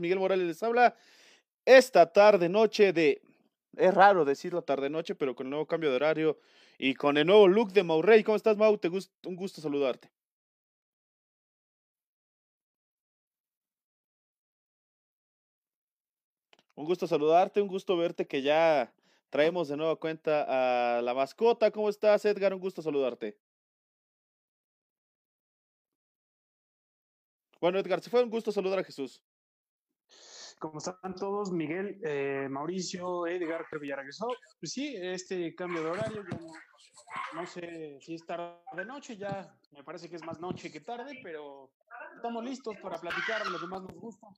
Miguel Morales les habla esta tarde noche de es raro decirlo tarde noche, pero con el nuevo cambio de horario y con el nuevo look de Maurey. ¿Cómo estás, Mau? Un gusto saludarte. Un gusto saludarte, un gusto verte que ya traemos de nueva cuenta a la mascota. ¿Cómo estás, Edgar? Un gusto saludarte. Bueno, Edgar, se fue un gusto saludar a Jesús. ¿Cómo están todos? Miguel, eh, Mauricio, Edgar, creo que ya regresó. Pues sí, este cambio de horario, no, sé si es tarde noche, ya me parece que es más noche que tarde, pero estamos listos para platicar lo que más nos gusta,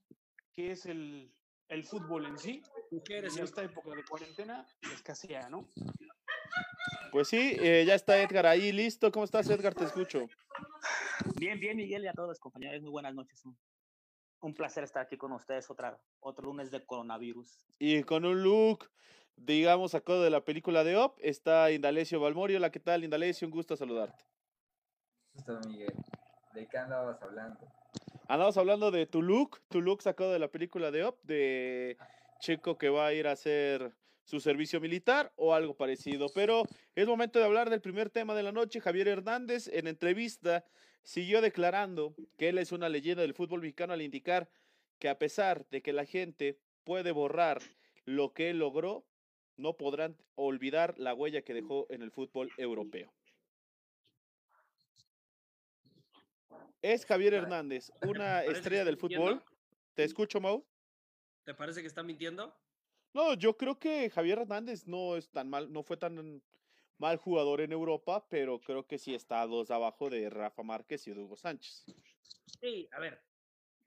que es el, el fútbol en sí. Mujeres en esta época de cuarentena escasea, ¿no? Pues sí, eh, ya está Edgar ahí, listo. ¿Cómo estás, Edgar? Te escucho. Bien, bien, Miguel y a todos, compañeros. Muy buenas noches un placer estar aquí con ustedes otra, otro lunes de coronavirus. Y con un look, digamos, sacado de la película de Op, está Indalecio Balmorio. Hola, ¿qué tal, Indalecio? Un gusto saludarte. Gusto, Miguel. ¿De qué andabas hablando? Andamos hablando de tu look, tu look sacado de la película de Op, de chico que va a ir a hacer su servicio militar o algo parecido. Pero es momento de hablar del primer tema de la noche. Javier Hernández en entrevista siguió declarando que él es una leyenda del fútbol mexicano al indicar que a pesar de que la gente puede borrar lo que él logró, no podrán olvidar la huella que dejó en el fútbol europeo. Es Javier Hernández, una estrella del fútbol. ¿Te escucho, Mau? ¿Te parece que está mintiendo? No, yo creo que Javier Hernández no es tan mal, no fue tan mal jugador en Europa, pero creo que sí está dos abajo de Rafa Márquez y Hugo Sánchez. Sí, a ver,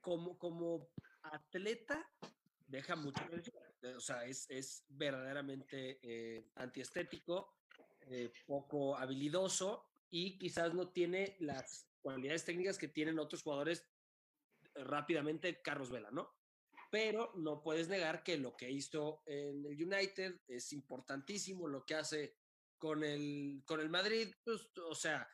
como, como atleta deja mucho o sea, es, es verdaderamente eh, antiestético, eh, poco habilidoso y quizás no tiene las cualidades técnicas que tienen otros jugadores eh, rápidamente, Carlos Vela, ¿no? Pero no puedes negar que lo que hizo en el United es importantísimo, lo que hace con el, con el Madrid, pues, o sea,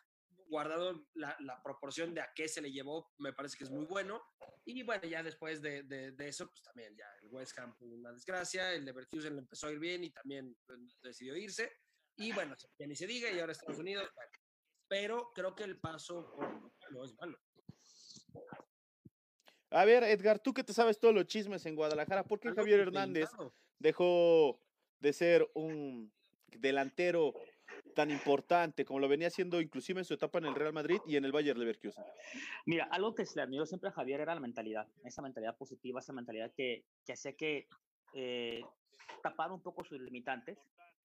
guardado la, proporción de a qué se le llevó, me parece que es muy bueno. Y bueno, ya después de, de, eso, pues también ya el West Ham una desgracia, el Leverkusen le empezó a ir bien y también pues, decidió irse. Y bueno, ya ni se diga, y ahora Estados Unidos, pero creo que el paso no es malo. A ver, Edgar, tú que te sabes todos los chismes en Guadalajara, ¿por qué Javier Hernández dejó de ser un delantero tan importante como lo venía haciendo inclusive en su etapa en el Real Madrid y en el Bayern Leverkusen? Mira, algo que se le admiró siempre a Javier era la mentalidad, esa mentalidad positiva, esa mentalidad que, que hacía que eh, tapar un poco sus limitantes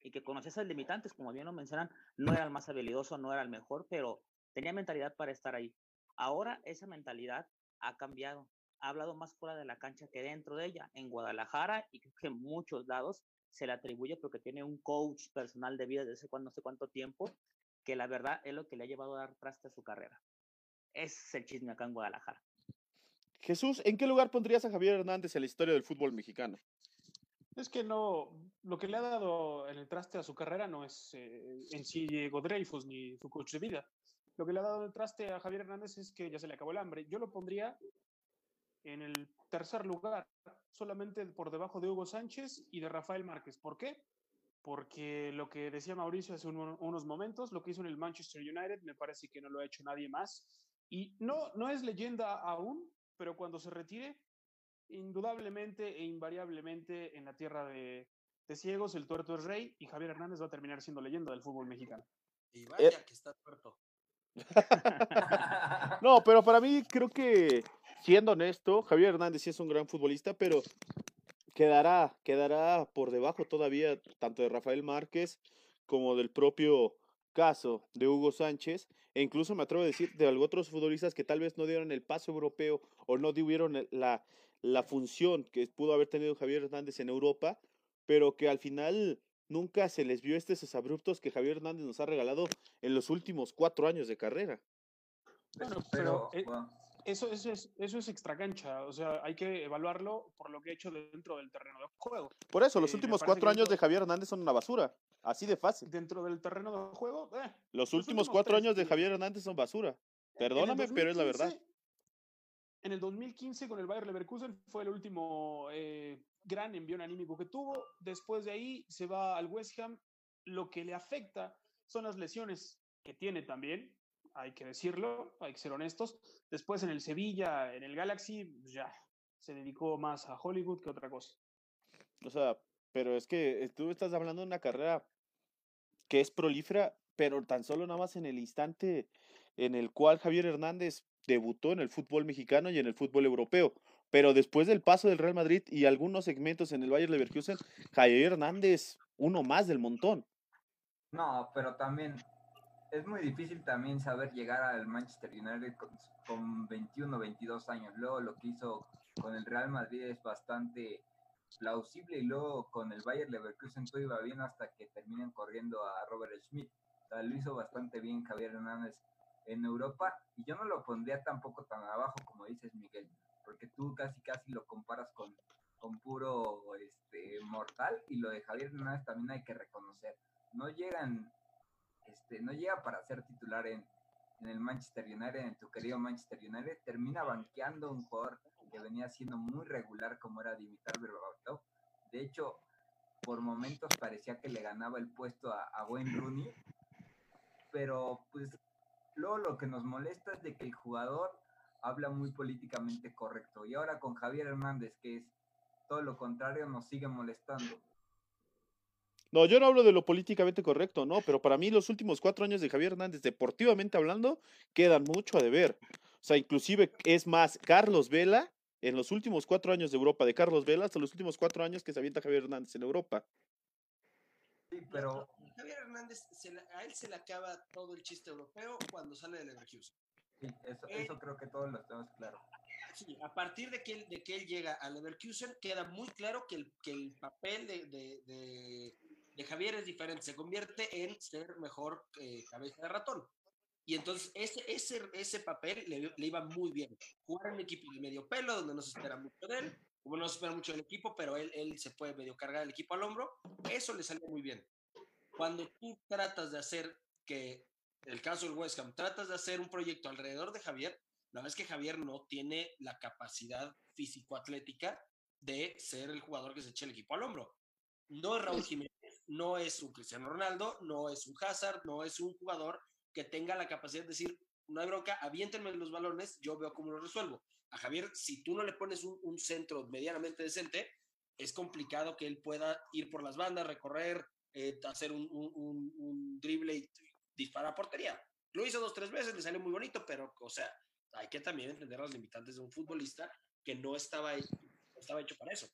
y que conocía esas limitantes, como bien lo mencionan, no era el más habilidoso, no era el mejor, pero tenía mentalidad para estar ahí. Ahora esa mentalidad ha cambiado, ha hablado más fuera de la cancha que dentro de ella, en Guadalajara y creo que en muchos lados se le atribuye porque tiene un coach personal de vida desde no sé cuánto tiempo, que la verdad es lo que le ha llevado a dar traste a su carrera. Es el chisme acá en Guadalajara. Jesús, ¿en qué lugar pondrías a Javier Hernández en la historia del fútbol mexicano? Es que no, lo que le ha dado en el traste a su carrera no es eh, en sí Diego Dreyfus ni su coach de vida. Lo que le ha dado el traste a Javier Hernández es que ya se le acabó el hambre. Yo lo pondría en el tercer lugar, solamente por debajo de Hugo Sánchez y de Rafael Márquez. ¿Por qué? Porque lo que decía Mauricio hace unos momentos, lo que hizo en el Manchester United, me parece que no lo ha hecho nadie más. Y no, no es leyenda aún, pero cuando se retire, indudablemente e invariablemente en la tierra de, ciegos, el tuerto es rey y Javier Hernández va a terminar siendo leyenda del fútbol mexicano. Y vaya eh. que está tuerto. no, pero para mí creo que siendo honesto, Javier Hernández sí es un gran futbolista, pero quedará, quedará por debajo todavía tanto de Rafael Márquez como del propio caso de Hugo Sánchez, e incluso me atrevo a decir de otros futbolistas que tal vez no dieron el paso europeo o no tuvieron la, la función que pudo haber tenido Javier Hernández en Europa, pero que al final nunca se les vio estos abruptos que Javier Hernández nos ha regalado en los últimos cuatro años de carrera. Bueno, pero, eh, eso, eso, es, eso es extra cancha, o sea, hay que evaluarlo por lo que ha hecho dentro del terreno de juego. Por eso, los eh, últimos cuatro años de Javier Hernández son una basura, así de fácil. Dentro del terreno de juego, eh, los, últimos cuatro años de Javier Hernández son basura. Perdóname, pero es la verdad. En el 2015 con el Bayer Leverkusen fue el último eh, gran envío anímico que tuvo. Después de ahí se va al West Ham. Lo que le afecta son las lesiones que tiene también, hay que decirlo, hay que ser honestos. Después en el Sevilla, en el Galaxy, pues ya se dedicó más a Hollywood que otra cosa. O sea, pero es que eh, tú estás hablando de una carrera que es prolífera, pero tan solo nada más en el instante en el cual Javier Hernández debutó en el fútbol mexicano y en el fútbol europeo. Pero después del paso del Real Madrid y algunos segmentos en el Bayern Leverkusen, Javier Hernández, uno más del montón. No, pero también es muy difícil también saber llegar al Manchester United con, con 21, 22 años. Luego lo que hizo con el Real Madrid es bastante plausible y luego con el Bayern Leverkusen todo iba bien hasta que terminan corriendo a Robert Schmidt. Lo hizo bastante bien Javier Hernández en Europa y yo no lo pondría tampoco tan abajo como dices Miguel, porque tú casi casi lo comparas con, con puro este, mortal y lo de Javier Hernández también hay que reconocer. No llegan, este, no llega para ser titular en, en el Manchester United, en tu querido Manchester United, termina banqueando un jugador que venía siendo muy regular como era Dimitar Berbatov. De hecho, por momentos parecía que le ganaba el puesto a, a Wayne Rooney, pero pues luego lo que nos molesta es de que el jugador habla muy políticamente correcto y ahora con Javier Hernández, que es todo lo contrario, nos sigue molestando. No, yo no hablo de lo políticamente correcto, no, pero para mí los últimos cuatro años de Javier Hernández, deportivamente hablando, quedan mucho a deber. O sea, inclusive es más, Carlos Vela, en los últimos cuatro años de Europa, de Carlos Vela, hasta los últimos cuatro años que se avienta Javier Hernández en Europa. Sí, pero Javier Hernández, se le- a él se le acaba todo el chiste europeo cuando sale del Leverkusen. sí, eso, Eh, eso creo que todos lo tenemos claro. Sí, a partir de que él, de que él llega al Leverkusen, queda muy claro que el, que el papel de, de- de- de Javier es diferente. Se convierte en ser mejor eh, cabeza de ratón. Y entonces ese, ese, ese papel le, le iba muy bien. Jugar en un equipo de medio pelo, donde no se espera mucho de él, como no se espera mucho del equipo, pero él, él se puede medio cargar el equipo al hombro, eso le salió muy bien. Cuando tú tratas de hacer que, el caso del West Ham, tratas de hacer un proyecto alrededor de Javier, la verdad es que Javier no tiene la capacidad físico-atlética de ser el jugador que se eche el equipo al hombro. No es Raúl Jiménez, no es un Cristiano Ronaldo, no es un Hazard, no es un jugador que tenga la capacidad de decir, no hay bronca, aviéntenme los balones, yo veo cómo lo resuelvo. A Javier, si tú no le pones un, un centro medianamente decente, es complicado que él pueda ir por las bandas, recorrer, eh, hacer un, un, un, drible y disparar a portería. Lo hizo dos, tres veces, le salió muy bonito, pero, o sea, hay que también entender las limitantes de un futbolista que no estaba, hecho- no estaba hecho para eso.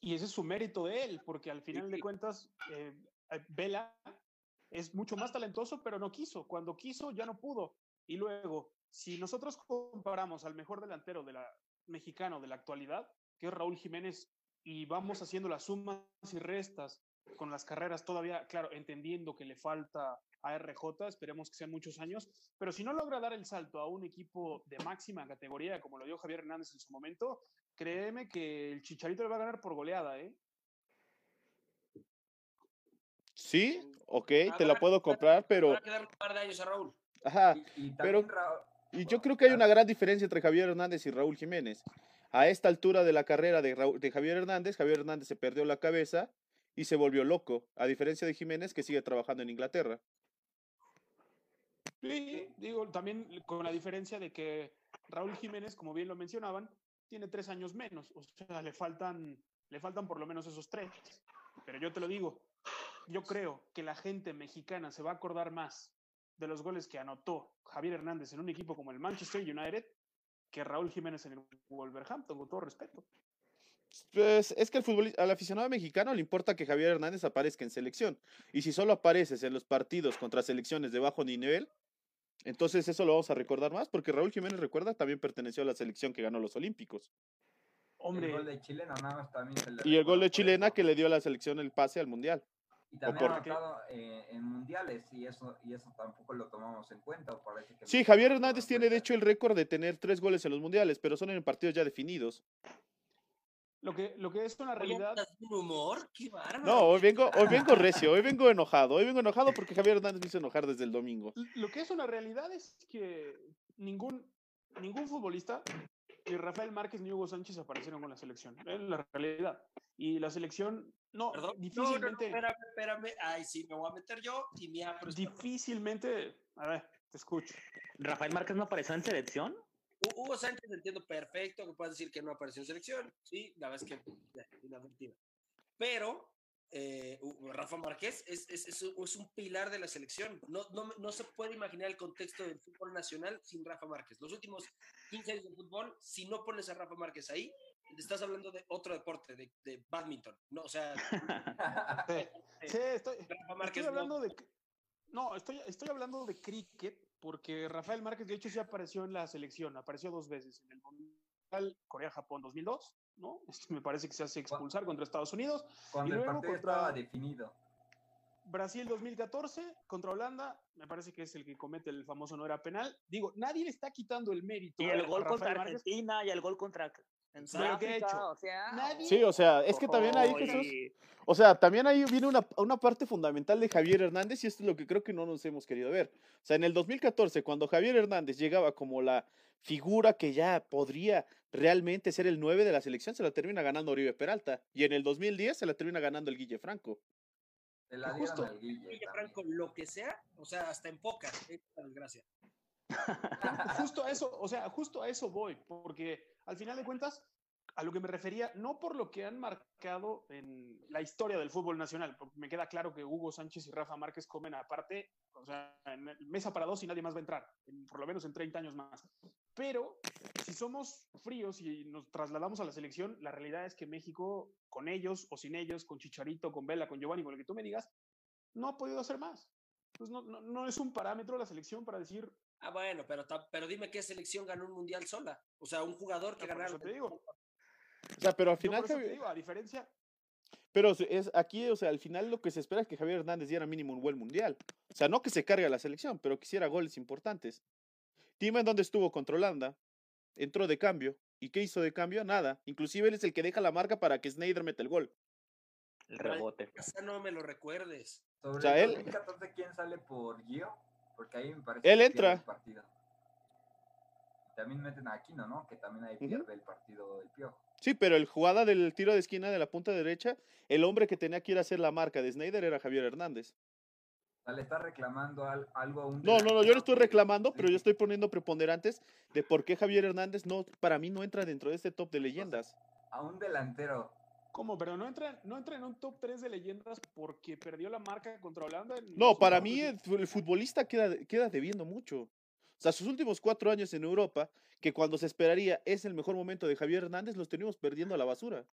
Y ese es su mérito de él, porque al final de sí. cuentas, eh, eh, Vela es mucho más talentoso, pero no quiso. Cuando quiso, ya no pudo. Y luego, si nosotros comparamos al mejor delantero de la, mexicano de la actualidad, que es Raúl Jiménez, y vamos haciendo las sumas y restas con las carreras todavía, claro, entendiendo que le falta a RJ, esperemos que sean muchos años, pero si no logra dar el salto a un equipo de máxima categoría, como lo dio Javier Hernández en su momento, créeme que el Chicharito le va a ganar por goleada, ¿eh? Sí, ok, te la puedo comprar, pero, Habrá que darle un par de años a Raúl. ajá, Y, y pero- y yo creo que hay una gran diferencia entre Javier Hernández y Raúl Jiménez. A esta altura de la carrera de, Raúl- de Javier Hernández, Javier Hernández se perdió la cabeza y se volvió loco, a diferencia de Jiménez que sigue trabajando en Inglaterra. Sí, digo, también con la diferencia de que Raúl Jiménez, como bien lo mencionaban, tiene tres años menos, o sea, le faltan, le faltan por lo menos esos tres. Pero yo te lo digo, yo creo que la gente mexicana se va a acordar más de los goles que anotó Javier Hernández en un equipo como el Manchester United que Raúl Jiménez en el Wolverhampton, con todo respeto. Pues es que al, futboli- al aficionado mexicano le importa que Javier Hernández aparezca en selección. Y si solo apareces en los partidos contra selecciones de bajo nivel, entonces eso lo vamos a recordar más, porque Raúl Jiménez, recuerda, también perteneció a la selección que ganó los Olímpicos. Hombre, el gol de chilena nada más también se le Y el gol de chilena que le dio a la selección el pase al Mundial. Y también por- ha anotado eh, en mundiales y eso y eso tampoco lo tomamos en cuenta. o parece que Sí, Javier Hernández tiene de hecho el récord de tener tres goles en los mundiales, pero son en partidos ya definidos. Lo que, lo que es una realidad, ¿andas de un humor? ¡Qué bárbaro! No, hoy vengo, hoy vengo recio, hoy vengo enojado, hoy vengo enojado porque Javier Hernández me hizo enojar desde el domingo. lo que es una realidad es que ningún, ningún futbolista ni Rafael Márquez ni Hugo Sánchez aparecieron con la selección. Es la realidad. Y la selección, no, Perdón. No, no, no, difícilmente, espérame, espérame. Ay, sí, me voy a meter yo y apro está- difícilmente, a ver, te escucho. Rafael Márquez no apareció en selección. Hu- Hugo Sánchez entiendo perfecto que puedas decir que no apareció en selección. Sí, la verdad es que ya, inadvertido. Pero eh, Rafa Márquez es, es- es un- es un pilar de la selección. No, no, no se puede imaginar el contexto del fútbol nacional sin Rafa Márquez. Los últimos 15 años de fútbol, si no pones a Rafa Márquez ahí, estás hablando de otro deporte, de, de badminton. No, o sea, Sí, sí, estoy, Rafa Márquez estoy no- hablando de. No, estoy, estoy hablando de cricket porque Rafael Márquez, de hecho, sí apareció en la selección. Apareció dos veces en el Mundial Corea-Japón 2002, ¿no? Este, me parece que se hace expulsar contra Estados Unidos. Cuando Y el luego partido contra- estaba definido. Brasil 2014 contra Holanda, me parece que es el que comete el famoso no era penal. Digo, nadie le está quitando el mérito. Y el a gol contra Márquez. Argentina y el gol contra en Pero ¿qué ha Sudáfrica, hecho? o sea, Nadie- Sí, o sea, es que también ahí, Jesús, o sea, también ahí viene una, una parte fundamental de Javier Hernández y esto es lo que creo que no nos hemos querido ver. O sea, en el 2014, cuando Javier Hernández llegaba como la figura que ya podría realmente ser el 9 de la selección, se la termina ganando Oribe Peralta. Y en el 2010 se la termina ganando el Guille Franco. Dieron justo- Guille. También. Franco, lo que sea, o sea, hasta en poca, es una desgracia. justo a eso, o sea, justo a eso voy, porque al final de cuentas, a lo que me refería, no por lo que han marcado en la historia del fútbol nacional, porque me queda claro que Hugo Sánchez y Rafa Márquez comen aparte, o sea, mesa para dos y nadie más va a entrar, en- por lo menos en 30 años más. Pero si somos fríos y nos trasladamos a la selección, la realidad es que México, con ellos o sin ellos, con Chicharito, con Vela, con Giovanni, con lo que tú me digas, no ha podido hacer más. Pues no, no, no es un parámetro la selección para decir, Ah, bueno, pero, pero dime qué selección ganó un mundial sola. O sea, un jugador que Ah, por ganara. eso te digo. O sea, pero al Yo final, por eso te digo, a diferencia, pero es aquí, o sea, al final lo que se espera es que Javier Hernández diera mínimo un buen mundial. O sea, no que se cargue a la selección, pero que hiciera goles importantes. Dime en dónde estuvo contra Holanda. Entró de cambio. ¿Y qué hizo de cambio? Nada. Inclusive él es el que deja la marca para que Snyder meta el gol. el rebote. Esa no me lo recuerdes. Sobre O sea, el él- 2014, ¿quién sale por Gio? Porque ahí me parece Él que entra. el partido. También meten a Aquino, ¿no? Que también ahí pierde el partido el Piojo. Sí, pero el jugada del tiro de esquina de la punta derecha, el hombre que tenía que ir a hacer la marca de Snyder era Javier Hernández. Le está reclamando al- algo a un No, no, no, yo no estoy reclamando, pero yo estoy poniendo preponderantes de por qué Javier Hernández no, para mí no entra dentro de este top de leyendas. A un delantero. ¿Cómo? Pero no entra, no entra en un top 3 de leyendas porque perdió la marca contra Holanda. en No, los para mí el, fu- el futbolista queda, queda debiendo mucho. O sea, sus últimos cuatro años en Europa, que cuando se esperaría es el mejor momento de Javier Hernández, los tenemos perdiendo a la basura.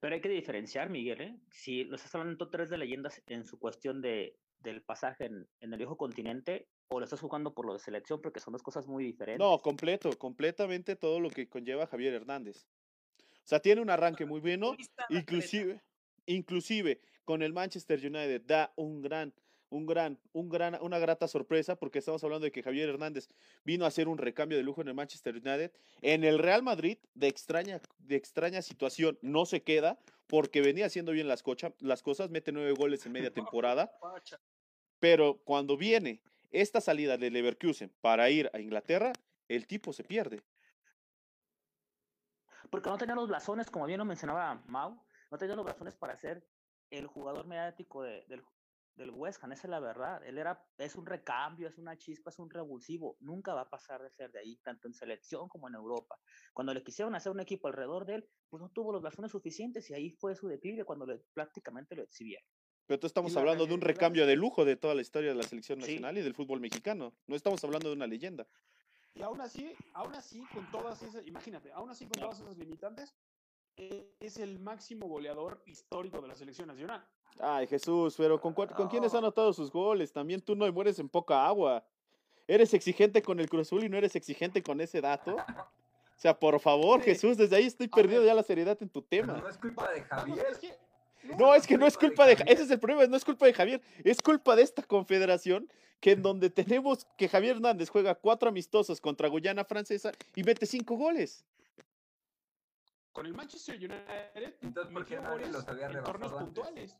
Pero hay que diferenciar, Miguel, ¿eh? Si lo estás hablando en top 3 de leyendas en su cuestión de, del pasaje en, en el viejo continente, o lo estás jugando por lo de selección, porque son dos cosas muy diferentes. No, completo, completamente todo lo que conlleva Javier Hernández. O sea, tiene un arranque muy bueno, inclusive, inclusive con el Manchester United da un gran, un gran, un gran, una grata sorpresa porque estamos hablando de que Javier Hernández vino a hacer un recambio de lujo en el Manchester United. En el Real Madrid, de extraña, de extraña situación, no se queda porque venía haciendo bien las, cocha- las cosas, mete nueve goles en media temporada, pero cuando viene esta salida de Leverkusen para ir a Inglaterra, el tipo se pierde. Porque no tenía los blasones, como bien lo mencionaba Mau, no tenía los blasones para ser el jugador mediático de- del, del West Ham, esa es la verdad. Él era, es un recambio, es una chispa, es un revulsivo. Nunca va a pasar de ser de ahí, tanto en selección como en Europa. Cuando le quisieron hacer un equipo alrededor de él, pues no tuvo los blasones suficientes y ahí fue su declive cuando le, prácticamente lo exhibieron. Pero tú estamos la hablando de un recambio de lujo de toda la historia de la selección Sí. nacional y del fútbol mexicano. No estamos hablando de una leyenda. Y aún así, aún así, con todas esas, imagínate, aún así con todas esas limitantes, eh, es el máximo goleador histórico de la selección nacional. Ay, Jesús, pero ¿con, ¿con quiénes ha anotado sus goles? También tú no mueres en poca agua. Eres exigente con el Cruz Azul y no eres exigente con ese dato. O sea, por favor, Sí. Jesús, desde ahí estoy perdiendo ya la seriedad en tu Pero tema. no es culpa de Javier. es que- No, es que no es culpa de... Ese es el problema, no es culpa de Javier. Es culpa de esta confederación que en donde tenemos que Javier Hernández juega cuatro amistosos contra Guyana Francesa y mete cinco goles. Con el Manchester United, Entonces, ¿por qué metió nadie goles los había en torneos puntuales.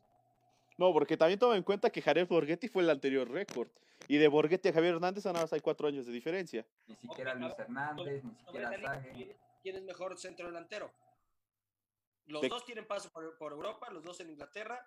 No, porque también toma en cuenta que Jared Borghetti fue el anterior récord. Y de Borghetti a Javier Hernández nada más hay cuatro años de diferencia. Ni siquiera Luis Hernández, ni siquiera esa línea, Sague. ¿quién- quién es mejor centro delantero. Los De- dos tienen paso por, por Europa, los dos en Inglaterra.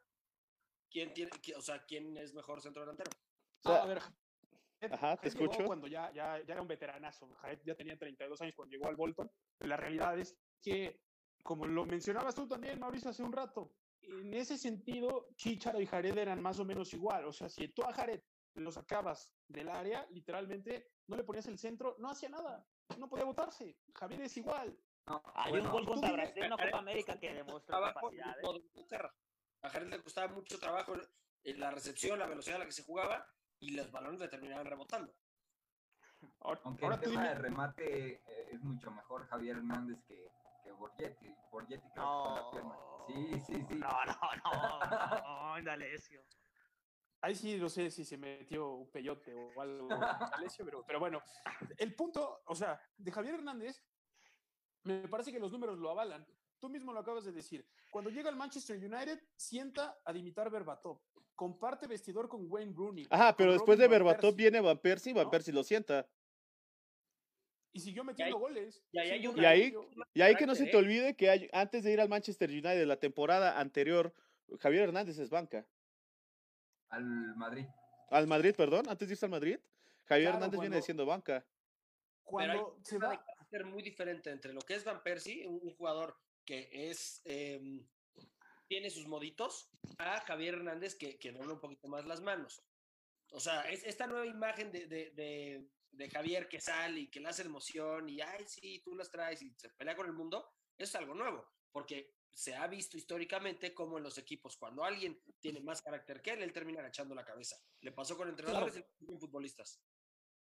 ¿Quién tiene, o sea, quién es mejor centro delantero? O sea, Ah, a ver, Ajá, te Jared escucho. Cuando ya, ya, ya era un veteranazo. Jared ya tenía 32 años cuando llegó al Bolton. La realidad es que, como lo mencionabas tú también, Mauricio, hace un rato, en ese sentido, Chicharo y Jared eran más o menos igual. O sea, si tú a Jared lo sacabas del área, literalmente no le ponías el centro, no hacía nada. No podía votarse. Javier es igual. No, Hay bueno, un gol contra Brasil en una Jared Copa América que demostró Trabajo capacidades. Inglaterra. A Jared le costaba mucho trabajo en la recepción, la velocidad a la que se jugaba y los balones le terminaban rebotando. Ahora, Aunque ahora el tema dime, de remate eh, es mucho mejor Javier Hernández que, que Borgetti. Borgetti creo que con la pierna. No. Sí, sí, sí. No, no, no, no, Indalecio. Ahí sí no sé si se metió un peyote o algo, pero, pero bueno, el punto, o sea, de Javier Hernández, me parece que los números lo avalan. Tú mismo lo acabas de decir. Cuando llega al Manchester United, sienta a Dimitar Berbatov. Comparte vestidor con Wayne Rooney. Ajá, pero después de Robin Berbatov viene Van Persie y Van ¿no? Persie lo sienta. Y siguió metiendo goles. y ahí hay una- Y ahí- metiendo- Y ahí que no se te ¿eh? olvide que hay- antes de ir al Manchester United la temporada anterior, Javier Hernández es banca. Al Madrid. Al Madrid, perdón, antes de irse al Madrid, Javier Claro, Hernández viene siendo banca. Cuando se va, carácter muy diferente entre lo que es Van Persie, un, jugador que es em, tiene sus moditos, a Javier Hernández que, que dobla un poquito más las manos. O sea, es, esta nueva imagen de, de- de- de Javier que sale y que le hace emoción y, ay, sí, tú las traes y se pelea con el mundo, eso es algo nuevo, porque se ha visto históricamente como en los equipos, cuando alguien tiene más carácter que él, él termina agachando la cabeza. Le pasó con entrenadores y le pasó con futbolistas.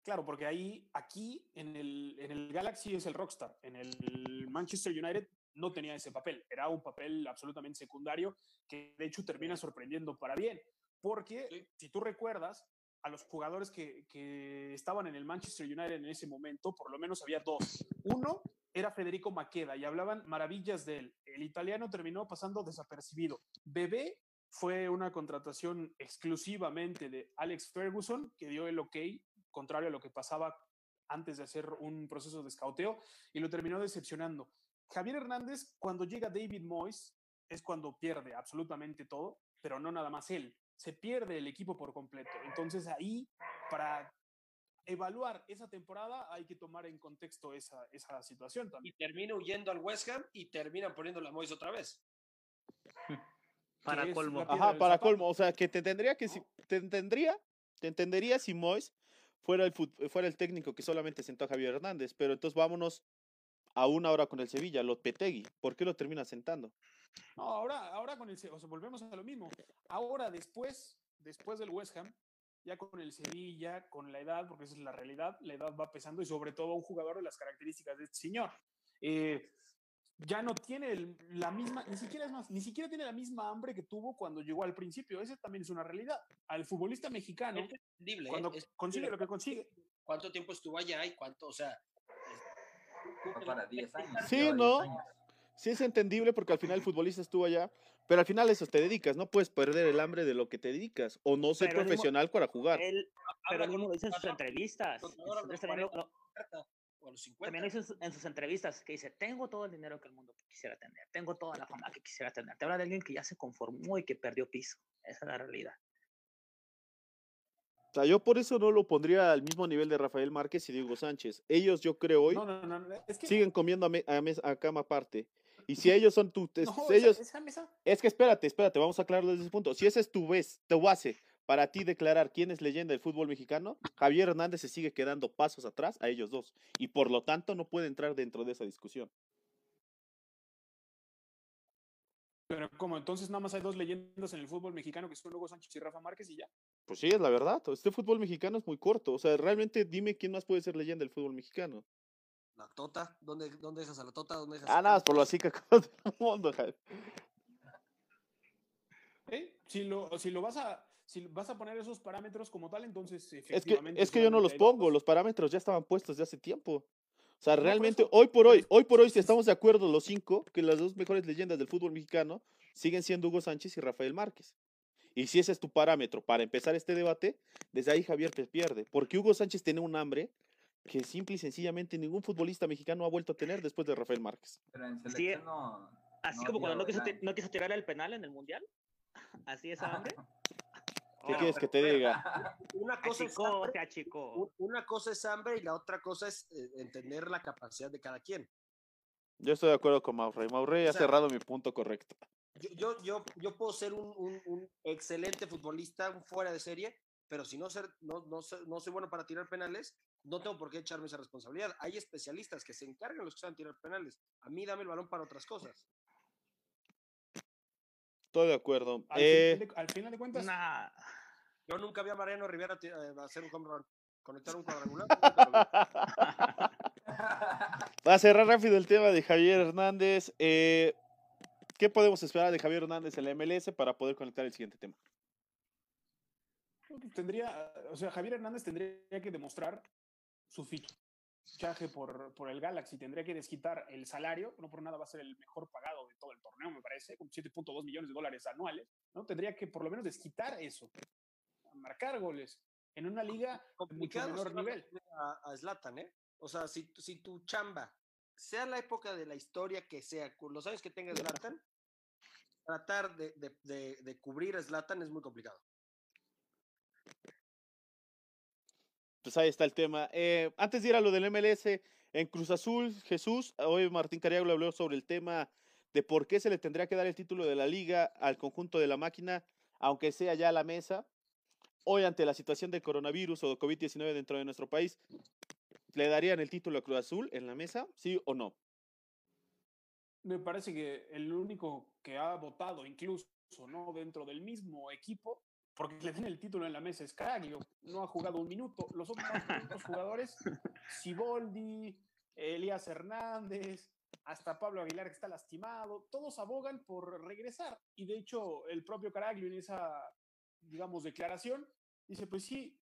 Claro, porque ahí, aquí, en el, en el Galaxy es el rockstar. En el Manchester United no tenía ese papel. Era un papel absolutamente secundario que de hecho termina sorprendiendo para bien. Porque Sí. si tú recuerdas, a los jugadores que, que estaban en el Manchester United en ese momento, por lo menos había dos. Uno era Federico Maqueda y hablaban maravillas de él. El italiano terminó pasando desapercibido. Bebé fue una contratación exclusivamente de Alex Ferguson, que dio el ok, contrario a lo que pasaba antes de hacer un proceso de escauteo, y lo terminó decepcionando. Javier Hernández, cuando llega David Moyes, es cuando pierde absolutamente todo, pero no nada más él. Se pierde el equipo por completo. Entonces ahí, para evaluar esa temporada, hay que tomar en contexto esa, esa situación Y también. termina huyendo al West Ham y terminan poniendo la Mois otra vez. Para colmo. Ajá, para zapato. colmo. O sea, que te tendría que. si- Te entendería, te entendería si Mois fuera el, fut- fuera el técnico que solamente sentó a Javier Hernández. Pero entonces vámonos a una hora con el Sevilla, Lopetegui. ¿Por qué lo termina sentando? No, ahora, ahora con el, o sea, volvemos a lo mismo. Ahora, después, después del West Ham, ya con el Sevilla, con la edad, porque esa es la realidad, la edad va pesando y sobre todo un jugador de las características de este señor. Eh, ya no tiene el- la misma, ni siquiera es más, ni siquiera tiene la misma hambre que tuvo cuando llegó al principio. Esa también es una realidad. Al futbolista mexicano, Es entendible, ¿eh? cuando Es consigue lo que consigue, ¿Cuánto tiempo estuvo allá y cuánto, o sea... para 10 años. Sí, lleva 10 ¿no? años. Sí es entendible porque al final el futbolista estuvo allá, pero al final eso te dedicas, no puedes perder el hambre de lo que te dedicas o no ser Pero el mismo- profesional para jugar. Él, pero mismo lo dice en sus entrevistas. En contador a sus- los también lo- 40, lo- o a los 50. También dice en su- en sus entrevistas, que dice, tengo todo el dinero que el mundo quisiera tener, tengo toda la fama que quisiera tener. Te habla de alguien que ya se conformó y que perdió piso. Esa es la realidad. O sea, yo por eso no lo pondría al mismo nivel de Rafael Márquez y Diego Sánchez. Ellos, yo creo hoy, no, no, no, no, es que siguen comiendo a, me- a mes- a cama aparte. Y si ellos son tu, es- no, esa- ellos, esa mesa- es que espérate, espérate, vamos a aclararlo desde ese punto. Si ese es tu vez, tu base para ti declarar quién es leyenda del fútbol mexicano, Javier Hernández se sigue quedando pasos atrás a ellos dos y por lo tanto no puede entrar dentro de esa discusión. Pero como entonces nada más hay dos leyendas en el fútbol mexicano que son Hugo Sánchez y Rafa Márquez y ya. Pues sí, es la verdad. Este fútbol mexicano es muy corto. O sea, realmente dime quién más puede ser leyenda del fútbol mexicano. La Tota, ¿dónde, dónde dejas a la Tota? ¿Dónde dejas Ah, a nada, más por lo así que del mundo, Javier. ¿Eh? Si lo, si lo vas a si vas a poner esos parámetros como tal, entonces Es que, efectivamente es que yo no los pongo, dos. los parámetros ya estaban puestos de hace tiempo. O sea, realmente eso. hoy por hoy, hoy por hoy, si es- estamos de acuerdo los cinco, que las dos mejores leyendas del fútbol mexicano siguen siendo Hugo Sánchez y Rafael Márquez. Y si ese es tu parámetro para empezar este debate, desde ahí Javier te pierde. Porque Hugo Sánchez tiene un hambre que simple y sencillamente ningún futbolista mexicano ha vuelto a tener después de Rafael Márquez. Pero en Sí, no. Así no como cuando no quiso, no quiso tirar el penal en el mundial. Así es, hambre. ¿Qué quieres que te diga? Una cosa es hambre, achicó. una cosa es hambre y la otra cosa es eh, entender la capacidad de cada quien. Yo estoy de acuerdo con Maurrey. Maurrey O ha cerrado mi punto correcto. Yo, yo, yo, yo puedo ser un, un- un excelente futbolista, un fuera de serie, pero si no, ser, no, no, soy, no soy bueno para tirar penales, no tengo por qué echarme esa responsabilidad. Hay especialistas que se encargan los que saben tirar penales. A mí dame el balón para otras cosas. Estoy de acuerdo. Al, Eh, final, de, al final de cuentas, Nah. Yo nunca vi a Mariano Rivera eh, hacer un home run, conectar un cuadrangular. Para cerrar rápido el tema de Javier Hernández, eh, ¿qué podemos esperar de Javier Hernández en la MLS para poder conectar el siguiente tema? tendría, o sea, Javier Hernández tendría que demostrar su fichaje por, por el Galaxy, tendría que desquitar el salario, no por nada va a ser el mejor pagado de todo el torneo, me parece, con 7.2 millones de dólares anuales, ¿no? Tendría que por lo menos desquitar eso, marcar goles en una liga de mucho menor a nivel. a, a Zlatan, ¿eh? O sea, si, tu- si tu chamba, sea la época de la historia que sea, con los años que tenga Zlatan, tratar de, de- de- de cubrir a Zlatan es muy complicado. Pues ahí está el tema. Eh, antes de ir a lo del MLS, en Cruz Azul, Jesús, hoy Martín Cariago habló sobre el tema de por qué se le tendría que dar el título de la liga al conjunto de la máquina, aunque sea ya a la mesa. Hoy, ante la situación del coronavirus o de COVID-19 dentro de nuestro país, ¿le darían el título a Cruz Azul en la mesa? ¿Sí o no? Me parece que el único que ha votado incluso, ¿no? Dentro del mismo equipo, porque le den el título en la mesa es Caraglio, no ha jugado un minuto. Los otros otros jugadores, Siboldi, Elías Hernández, hasta Pablo Aguilar que está lastimado, todos abogan por regresar. Y de hecho, el propio Caraglio en esa, digamos, declaración, dice, pues sí,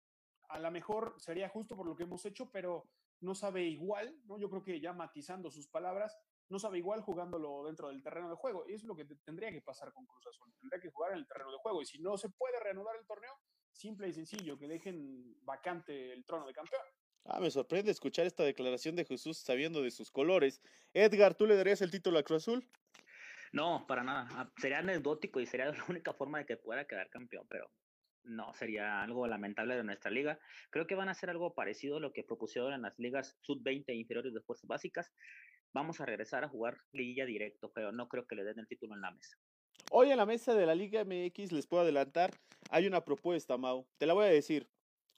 a lo mejor sería justo por lo que hemos hecho, pero no sabe igual, ¿no? Yo creo que ya matizando sus palabras, no sabe igual jugándolo dentro del terreno de juego. Y es lo que te- tendría que pasar con Cruz Azul. Tendría que jugar en el terreno de juego. Y si no se puede reanudar el torneo, simple y sencillo, que dejen vacante el trono de campeón. Ah, me sorprende escuchar esta declaración de Jesús sabiendo de sus colores. Edgar, ¿tú le darías el título a Cruz Azul? No, para nada. Ah, Sería anecdótico y sería la única forma de que pueda quedar campeón, pero no, sería algo lamentable de nuestra liga. Creo que van a hacer algo parecido a lo que propusieron en las ligas sub-20 e inferiores de fuerzas básicas. Vamos a regresar a jugar liguilla directo, pero no creo que le den el título en la mesa. Hoy en la mesa de la Liga MX, les puedo adelantar, hay una propuesta, Mau. Te la voy a decir.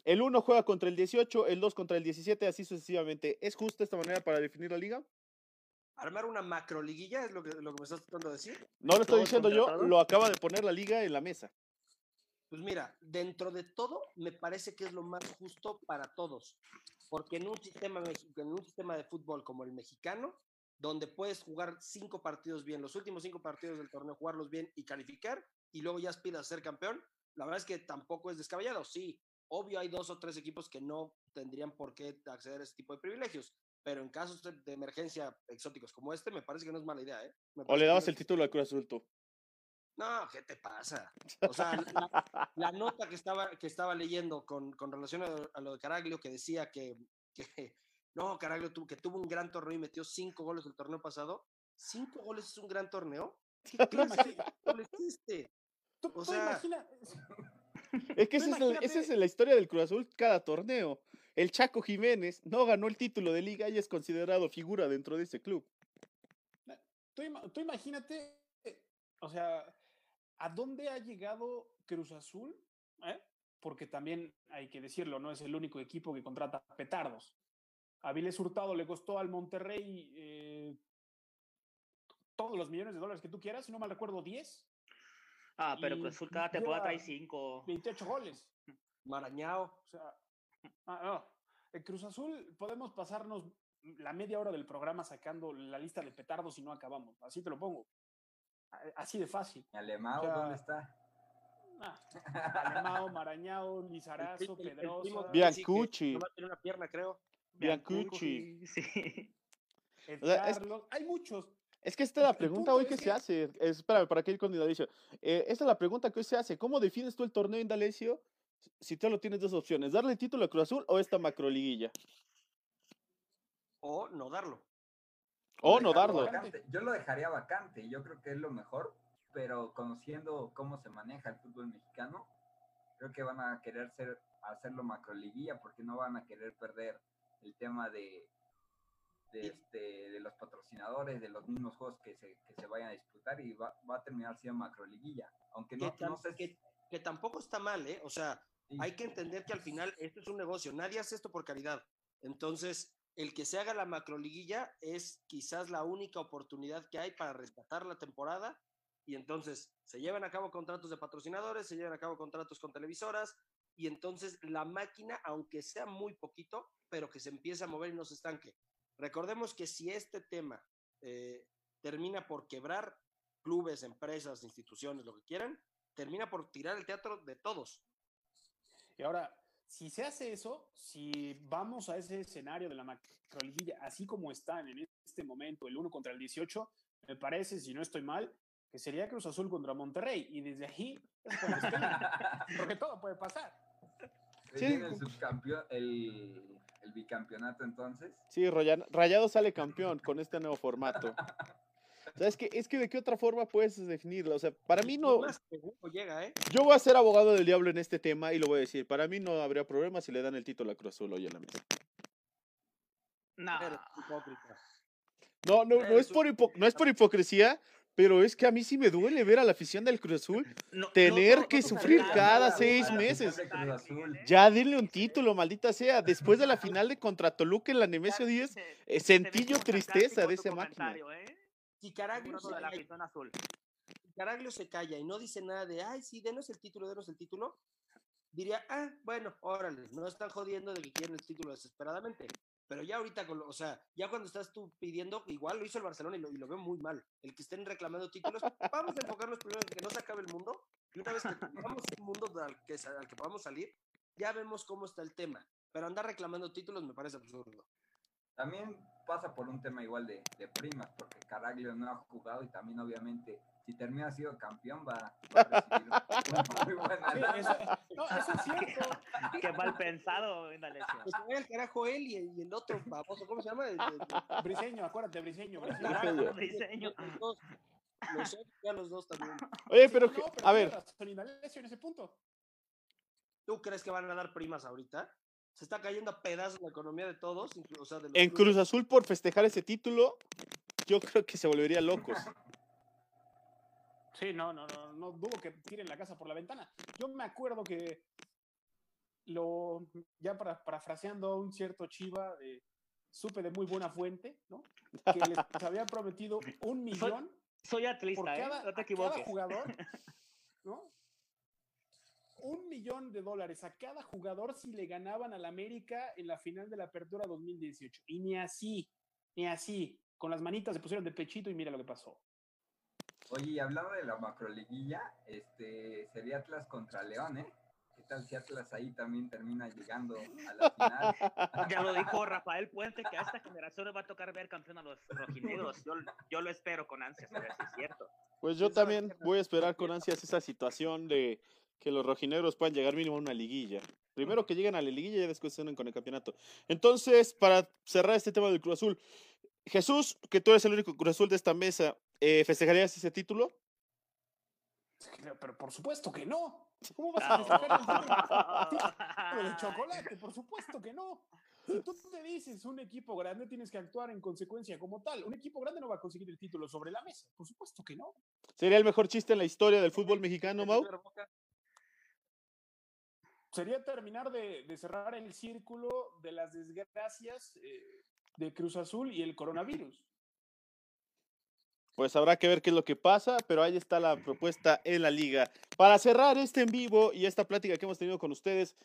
El 1 juega contra el 18, el 2 contra el 17, así sucesivamente. ¿Es justa esta manera para definir la liga? Armar una macro liguilla es lo que, lo que me estás tratando de decir. No lo estoy ¿Todos diciendo yo, lo acaba de poner la liga en la mesa. Pues mira, dentro de todo, me parece que es lo más justo para todos. Porque en un sistema, en un sistema de fútbol como el mexicano, donde puedes jugar cinco partidos bien, los últimos cinco partidos del torneo, jugarlos bien y calificar, y luego ya aspiras a ser campeón, la verdad es que tampoco es descabellado. Sí, obvio hay dos o tres equipos que no tendrían por qué acceder a ese tipo de privilegios, pero en casos de, emergencia exóticos como este, me parece que no es mala idea. ¿eh? O le dabas el título a Cruz Azul tú. No, ¿qué te pasa? O sea, la, la nota que estaba, que estaba leyendo con, con relación a, a lo de Caraglio, que decía que, que no, Caraglio tuvo, que tuvo un gran torneo y metió cinco goles el torneo pasado. ¿Cinco goles es un gran torneo? ¿Qué clase de este? tú- O tú sea- imagina- Es que esa es, la, esa imagínate- es la historia del Cruz Azul cada torneo. El Chaco Jiménez no ganó el título de liga y es considerado figura dentro de ese club. tú imagínate, eh, o sea, ¿a dónde ha llegado Cruz Azul? ¿Eh? Porque también hay que decirlo, no es el único equipo que contrata petardos. A Viles Hurtado le costó al Monterrey eh, todos los millones de dólares que tú quieras, si no mal recuerdo, 10, Ah, pero Cruz Azul cada temporada trae cinco. 28 goles. Marañao. O sea, ah, no. El Cruz Azul podemos pasarnos la media hora del programa sacando la lista de petardos y no acabamos. Así te lo pongo. A- Así de fácil. ¿Y Alemão O sea, dónde está? Ah, Alemao, Marañao, Lizarazo, El- el- el primo Pedrosa, que sí, que Biancucci. nomás tiene una pierna, creo. Biancucci. Sí. Ed o sea, es- Carlos. Hay muchos. Es que esta es la pregunta hoy es que se hace. Eh, Espérame, para que ir con Indalecio. Eh, esta es la pregunta que hoy se hace. ¿Cómo defines tú el torneo Indalecio si tú lo tienes dos opciones? ¿Darle el título a Cruz Azul o esta macroliguilla? o no darlo. O no dejarlo darlo. vacante. Yo lo dejaría vacante, yo creo que es lo mejor, pero conociendo cómo se maneja el fútbol mexicano, creo que van a querer ser, hacerlo macroliguilla porque no van a querer perder el tema de, de, este, de los patrocinadores, de los mismos juegos que se, que se vayan a disputar y va, va a terminar siendo macroliguilla. Aunque Que, no, no sé si- que- que tampoco está mal, ¿eh? O sea, sí. hay que entender que al final esto es un negocio, nadie hace esto por caridad. Entonces, el que se haga la macroliguilla es quizás la única oportunidad que hay para rescatar la temporada y entonces se llevan a cabo contratos de patrocinadores, se llevan a cabo contratos con televisoras y entonces la máquina, aunque sea muy poquito, pero que se empiece a mover y no se estanque. Recordemos que si este tema eh, termina por quebrar clubes, empresas, instituciones, lo que quieran, termina por tirar el teatro de todos. Y ahora, si se hace eso, si vamos a ese escenario de la macroliguilla, así como están en este momento, el 1 contra el 18, me parece, si no estoy mal, que sería Cruz Azul contra Monterrey. Y desde pegan, porque todo puede pasar. Sí. el subcampeón, el, el bicampeonato entonces. Sí, Rayado sale campeón con este nuevo formato. ¿Sabes qué? Es que de qué otra forma puedes definirlo. O sea, para mí no. Llega, ¿eh? Yo voy a ser abogado del diablo en este tema y lo voy a decir. Para mí no habría problema si le dan el título a Cruz Azul hoy en la mesa. No. No, no, no es por no es por hipocresía, pero es que a mí sí me duele ver a la afición del Cruz Azul No- tener no- que no sufrir cada no, seis meses. Azul. Ya denle un título, maldita sea. Después de la final de contra Toluca en la Nemesio 10, Se- eh, se sentí yo tristeza de esa máquina. comentario, ¿eh? Si Caraglio, se de la calla, afición azul. si Caraglio se calla y no dice nada de, ay, sí, denos el título, denos el título, diría, ah, bueno, órale, no están jodiendo de que quieren el título desesperadamente. Pero ya ahorita, con lo- o sea, ya cuando estás tú pidiendo, igual lo hizo el Barcelona y lo, y lo veo muy mal. El que estén reclamando títulos, vamos a enfocarnos primero en que no se acabe el mundo. Y una vez que tengamos un mundo al que, sa- al que podamos salir, ya vemos cómo está el tema. Pero andar reclamando títulos me parece absurdo. También pasa por un tema igual de, de primas, porque Caraglio no ha jugado y también obviamente si termina siendo campeón va, va a recibir una muy buena Sí, lana. eso, no, eso es cierto. Qué mal pensado, Indalecio. Que se vaya al carajo él y, y el otro baboso, ¿cómo se llama? El- el- Briseño, acuérdate, Briseño. Briseño. Briseño. Los dos, los otros, ya los dos también. Oye, pero, Sí, que- no, a tiene ver, Indalecio en ese punto. ¿Tú crees que van a dar primas ahorita? Se está cayendo a pedazos la economía de todos, o sea, de los en. Cruz Azul por festejar ese título, yo creo que se volvería locos. Sí, no, no, no, no dudo que tiren la casa por la ventana. Yo me acuerdo que lo, ya para, parafraseando a un cierto Chiva, de, supe de muy buena fuente, ¿no? Que les había prometido un millón Soy por atlista, ¿eh? cada, No te a cada equivoques. jugador, ¿no? Un millón de dólares a cada jugador si le ganaban al América en la final de la Apertura 2018. Y ni así, ni así. Con las manitas se pusieron de pechito y mira lo que pasó. Oye, y hablando de la macroliguilla, este sería Atlas contra León, ¿eh? ¿Qué tal si Atlas ahí también termina llegando a la final? Ya lo dijo Rafael Puente que a esta generación les va a tocar ver campeón a los rojinegros. Yo, yo lo espero con ansias, a ver si es cierto. Pues yo también voy a esperar con ansias esa situación de que los rojinegros puedan llegar mínimo a una liguilla. Primero que lleguen a la liguilla y ya después se unen con el campeonato. Entonces, para cerrar este tema del Cruz Azul, Jesús, que tú eres el único Cruz Azul de esta mesa, eh, ¿festejarías ese título? Pero por supuesto que no. ¿Cómo vas a festejar el chocolate? Por supuesto que no. Si tú te dices un equipo grande, tienes que actuar en consecuencia como tal. Un equipo grande no va a conseguir el título sobre la mesa. Por supuesto que no. ¿Sería el mejor chiste en la historia del fútbol mexicano, Mau? Sería terminar de, cerrar el círculo de las desgracias eh, de Cruz Azul y el coronavirus. Pues habrá que ver qué es lo que pasa, pero ahí está la propuesta en la liga. Para cerrar este en vivo y esta plática que hemos tenido con ustedes,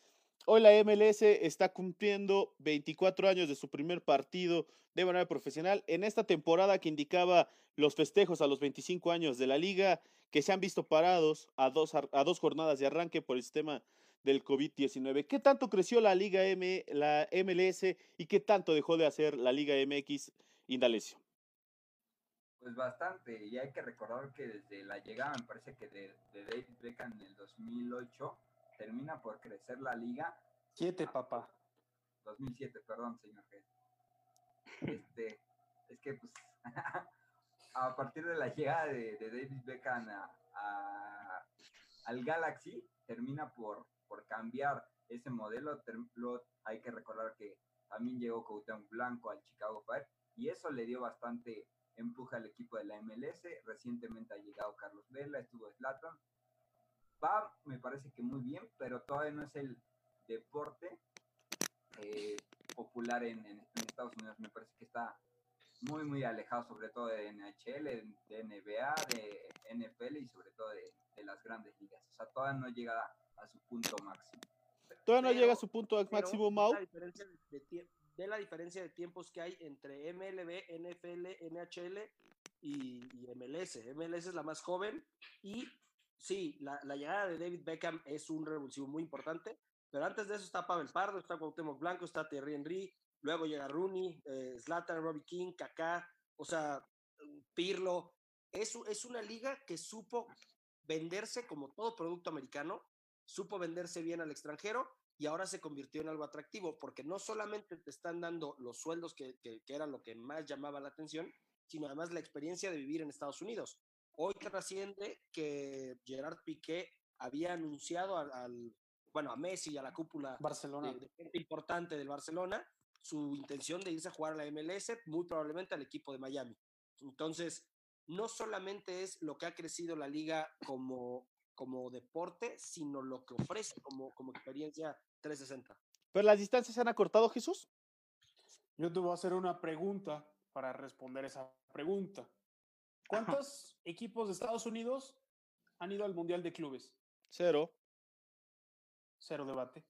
hoy la MLS está cumpliendo 24 años de su primer partido de manera profesional en esta temporada que indicaba los festejos a los 25 años de la liga que se han visto parados a dos, a dos jornadas de arranque por el sistema del COVID-19. ¿Qué tanto creció la Liga M, la MLS y qué tanto dejó de hacer la Liga MX Indalecio? Pues bastante, y hay que recordar que desde la llegada, me parece que de, de David Beckham en el 2008, termina por crecer la liga, Siete, papá. 2007, perdón, señor G. Este, es que pues a partir de la llegada de, de David Beckham a, a- al Galaxy, termina por, por cambiar ese modelo. Hay que recordar que también llegó Cuauhtémoc Blanco al Chicago Fire y eso le dio bastante empuje al equipo de la MLS. Recientemente ha llegado Carlos Vela, estuvo Zlatan. Va, me parece que muy bien, pero todavía no es el deporte eh, popular en, Estados Unidos. Me parece que está muy, muy alejado, sobre todo de NHL, de NBA, de NFL y sobre todo de, de las grandes ligas. O sea, todavía no llega a, su punto máximo. Todavía no Pero- llega a su punto máximo, Mau. De, la diferencia de tiempos que hay entre MLB, NFL, NHL y, y MLS. MLS es la más joven y sí, la, la llegada de David Beckham es un revulsivo muy importante, pero antes de eso está Pavel Pardo, está Cuauhtémoc Blanco, está Thierry Henry, luego llega Rooney, eh, Zlatan, Robbie King, Kaká, o sea, Pirlo. Es, es una liga que supo venderse como todo producto americano, supo venderse bien al extranjero y ahora se convirtió en algo atractivo, porque no solamente te están dando los sueldos que, que- que eran lo que más llamaba la atención, sino además la experiencia de vivir en Estados Unidos. Hoy trasciende que Gerard Piqué había anunciado al, al- bueno, a Messi y a la cúpula Barcelona. de, importante del Barcelona su intención de irse a jugar a la MLS, muy probablemente al equipo de Miami. Entonces, no solamente es lo que ha crecido la liga como, como deporte, sino lo que ofrece como, como experiencia 360. Pero las distancias se han acortado, Jesús. Yo te voy a hacer una pregunta para responder esa pregunta. ¿Cuántos equipos de Estados Unidos han ido al Mundial de Clubes? Cero. Cero debate.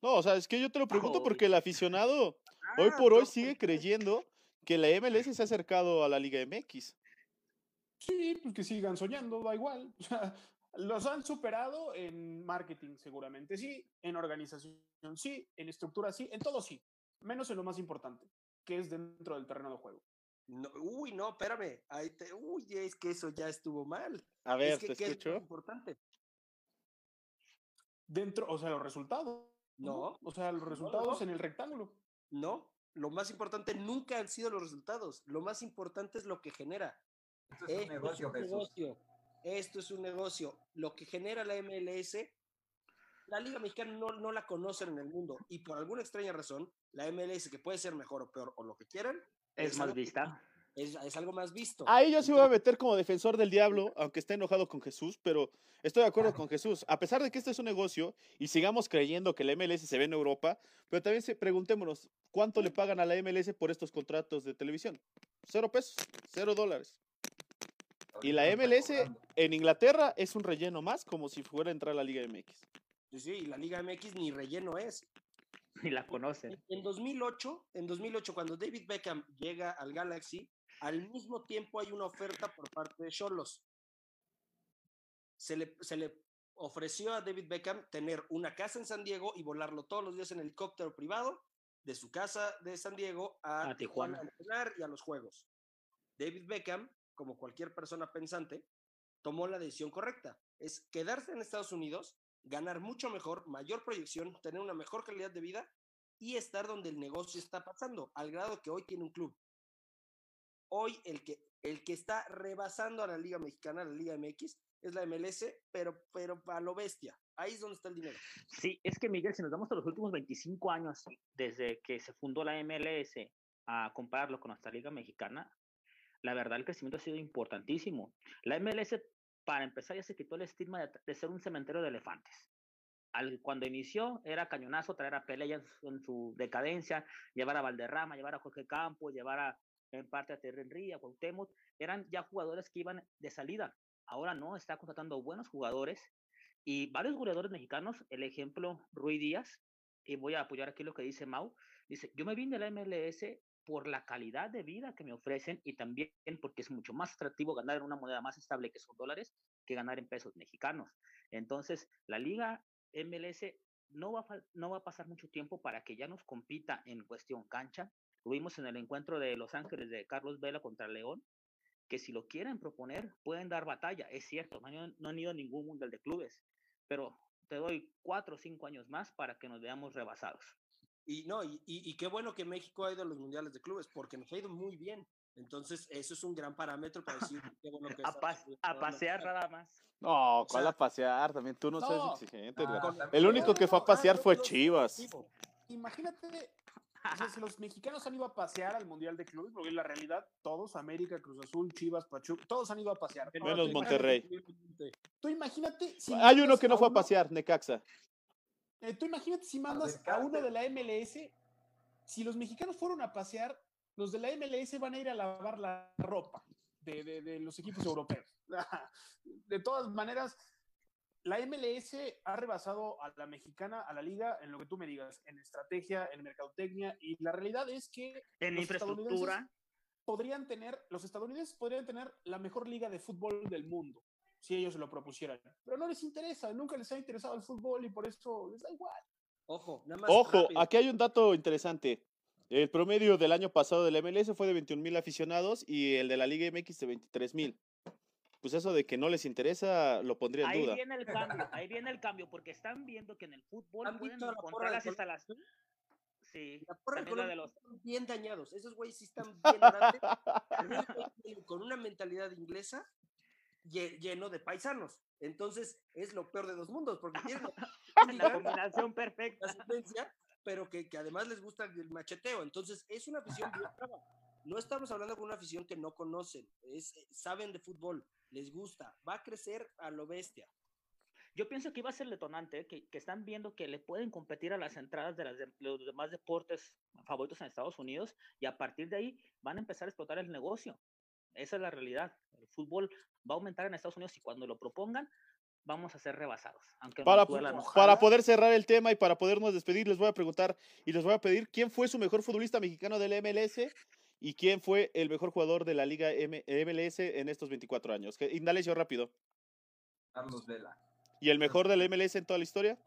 No, o sea, es que yo te lo pregunto porque el aficionado hoy por hoy sigue pues, creyendo que la MLS se ha acercado a la Liga MX. Sí, pues que sigan soñando, da igual. O sea, los han superado en marketing seguramente, sí, en organización sí, en estructura sí, en todo sí, menos en lo más importante, que es dentro del terreno de juego. no, uy, no, espérame. Ahí te- uy, es que eso ya estuvo mal. A Es ver, que, te ¿qué es lo escucho. más importante? Dentro, o sea, los resultados. No, O sea, los resultados no. en el rectángulo. no. Lo más importante nunca han sido los resultados. Lo más importante es lo que genera. Esto es un Esto negocio, es un Jesús. negocio. Esto es un negocio. Lo que genera la MLS, la Liga Mexicana no, no la conocen en el mundo. Y por alguna extraña razón, la MLS, que puede ser mejor o peor o lo que quieran, Es más algo que- vista. Es, es algo más visto. Ahí yo sí voy a meter como defensor del diablo, aunque esté enojado con Jesús, pero estoy de acuerdo con Jesús. A pesar de que este es un negocio y sigamos creyendo que la MLS se ve en Europa, pero también se, preguntémonos, ¿cuánto le pagan a la MLS por estos contratos de televisión? Cero pesos, cero dólares. Y la MLS en Inglaterra es un relleno más, como si fuera a entrar a la Liga MX. Sí, sí, y la Liga MX ni relleno es. Ni la conocen. En 2008, en 2008, cuando David Beckham llega al Galaxy, al mismo tiempo hay una oferta por parte de Cholos. Se le, se le ofreció a David Beckham tener una casa en San Diego y volarlo todos los días en helicóptero privado de su casa de San Diego a, A Tijuana Tijuana. a entrenar y a los juegos. David Beckham, como cualquier persona pensante, tomó la decisión correcta. Es quedarse en Estados Unidos, ganar mucho mejor, mayor proyección, tener una mejor calidad de vida y estar donde el negocio está pasando, al grado que hoy tiene un club. Hoy el que, el que está rebasando a la Liga Mexicana, la Liga MX, es la MLS, pero, pero a lo bestia. Ahí es donde está el dinero. Sí, es que Miguel, si nos damos a los últimos 25 años desde que se fundó la MLS a compararlo con nuestra liga mexicana, la verdad el crecimiento ha sido importantísimo. La MLS, para empezar, ya se quitó el estigma de, ser un cementerio de elefantes. Al, cuando inició era cañonazo traer a Pelé en su, en su decadencia, llevar a Valderrama, llevar a Jorge Campos, llevar a, en parte a Terry Henry, a Cuauhtémoc, eran ya jugadores que iban de salida. Ahora no, está contratando buenos jugadores y varios goleadores mexicanos, el ejemplo Rui Díaz, y voy a apoyar aquí lo que dice Mau, dice, yo me vine de la MLS por la calidad de vida que me ofrecen y también porque es mucho más atractivo ganar en una moneda más estable que son dólares que ganar en pesos mexicanos. Entonces, la liga MLS no va, a, no va a pasar mucho tiempo para que ya nos compita en cuestión cancha. Lo vimos en el encuentro de Los Ángeles de Carlos Vela contra León, que si lo quieren proponer, pueden dar batalla. Es cierto, no no han ido a ningún mundial de clubes, pero te doy cuatro o cinco años más para que nos veamos rebasados. Y no, y, y, y qué bueno que México ha ido a los mundiales de clubes, porque nos ha ido muy bien. Entonces, eso es un gran parámetro para decir qué bueno que A, está- pas- a pasear nada más. No, ¿cuál sea, a pasear? También tú no, no, seas exigente. ah, El único que fue a pasear fue Chivas. Tipo, Imagínate, o sea, si los mexicanos han ido a pasear al Mundial de Clubes, porque en la realidad todos, América, Cruz Azul, Chivas, Pachuca, todos han ido a pasear. Menos Monterrey. imagínate- Tú imagínate si Hay uno que no fue a pasear, Necaxa. Eh, tú imagínate si mandas a uno de la MLS, si los mexicanos fueron a pasear, los de la MLS van a ir a lavar la ropa de, de- de los equipos europeos. De todas maneras, la MLS ha rebasado a la mexicana, a la liga, en lo que tú me digas, en estrategia, en mercadotecnia, y la realidad es que En los infraestructura. podrían tener, los estadounidenses podrían tener la mejor liga de fútbol del mundo, si ellos se lo propusieran. Pero no les interesa, nunca les ha interesado el fútbol y por eso les da igual. Ojo, nada más. Ojo, rápido. aquí hay un dato interesante. El promedio del año pasado del MLS fue de 21 mil aficionados y el de la Liga MX de 23 mil. Pues eso de que no les interesa lo pondría en Ahí duda. viene el cambio, ahí viene el cambio, porque están viendo que en el fútbol ¿Han pueden visto la porra encontrar las instalaciones. Sí, La porra de de los. están bien dañados. Esos güeyes sí están bien grandes. con una mentalidad inglesa lleno de paisanos. Entonces, es lo peor de dos mundos, porque tienen La combinación perfecta. la pero que, que además les gusta el macheteo. Entonces, es una afición bien brava. No estamos hablando con una afición que no conocen, es, eh, saben de fútbol, les gusta, va a crecer a lo bestia. Yo pienso que iba a ser detonante, que, que están viendo que le pueden competir a las entradas de, las de- los demás deportes favoritos en Estados Unidos y a partir de ahí van a empezar a explotar el negocio. Esa es la realidad. El fútbol va a aumentar en Estados Unidos y cuando lo propongan vamos a ser rebasados. Aunque Para, para poder cerrar el tema y para podernos despedir, les voy a preguntar y les voy a pedir quién fue su mejor futbolista mexicano del MLS y quién fue el mejor jugador de la Liga M- MLS en estos 24 años. Que- Indalecio, rápido. Carlos Vela. ¿Y el mejor del MLS en toda la historia?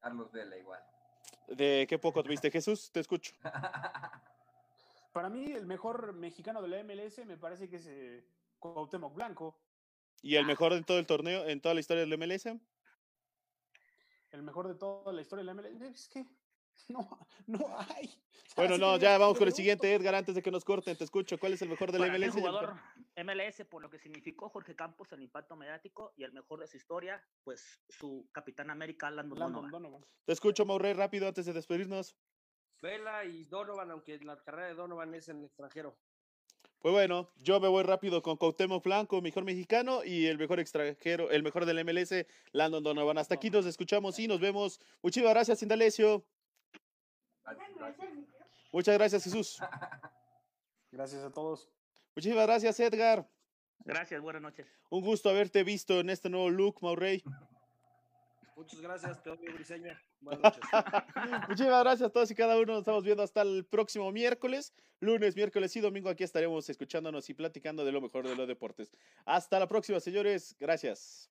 Carlos Vela igual. ¿De qué poco tuviste? Jesús, te escucho. Para mí, el mejor mexicano de la MLS me parece que es eh, Cuauhtémoc Blanco, ¿Y el mejor en todo el torneo, en toda la historia del MLS? el mejor de toda la historia de la MLS. Es que no, no hay. Bueno, no, ya vamos con el siguiente, Edgar, antes de que nos corten, te escucho. ¿Cuál es el mejor del Para MLS? y el jugador mejor? MLS por lo que significó Jorge Campos el impacto mediático y el mejor de su historia, pues su capitán América, Landon Landon Donovan. Donovan. Te escucho, Maurrey, rápido, antes de despedirnos. Vela y Donovan, aunque la carrera de Donovan es en el extranjero. Pues bueno, yo me voy rápido con Cuauhtémoc Blanco, mejor mexicano, y el mejor extranjero, el mejor del MLS, Landon Donovan. Hasta aquí nos escuchamos y nos vemos. Muchísimas gracias, Indalecio. Muchas gracias, Jesús. Gracias a todos. Muchísimas gracias, Edgar. Gracias, buenas noches. Un gusto haberte visto en este nuevo look, Maurrey. Muchas gracias, Teodoro Briseña. Buenas noches. Muchísimas gracias a todos y cada uno. Nos estamos viendo hasta el próximo miércoles. Lunes, miércoles y domingo aquí estaremos escuchándonos y platicando de lo mejor de los deportes. Hasta la próxima, señores. Gracias.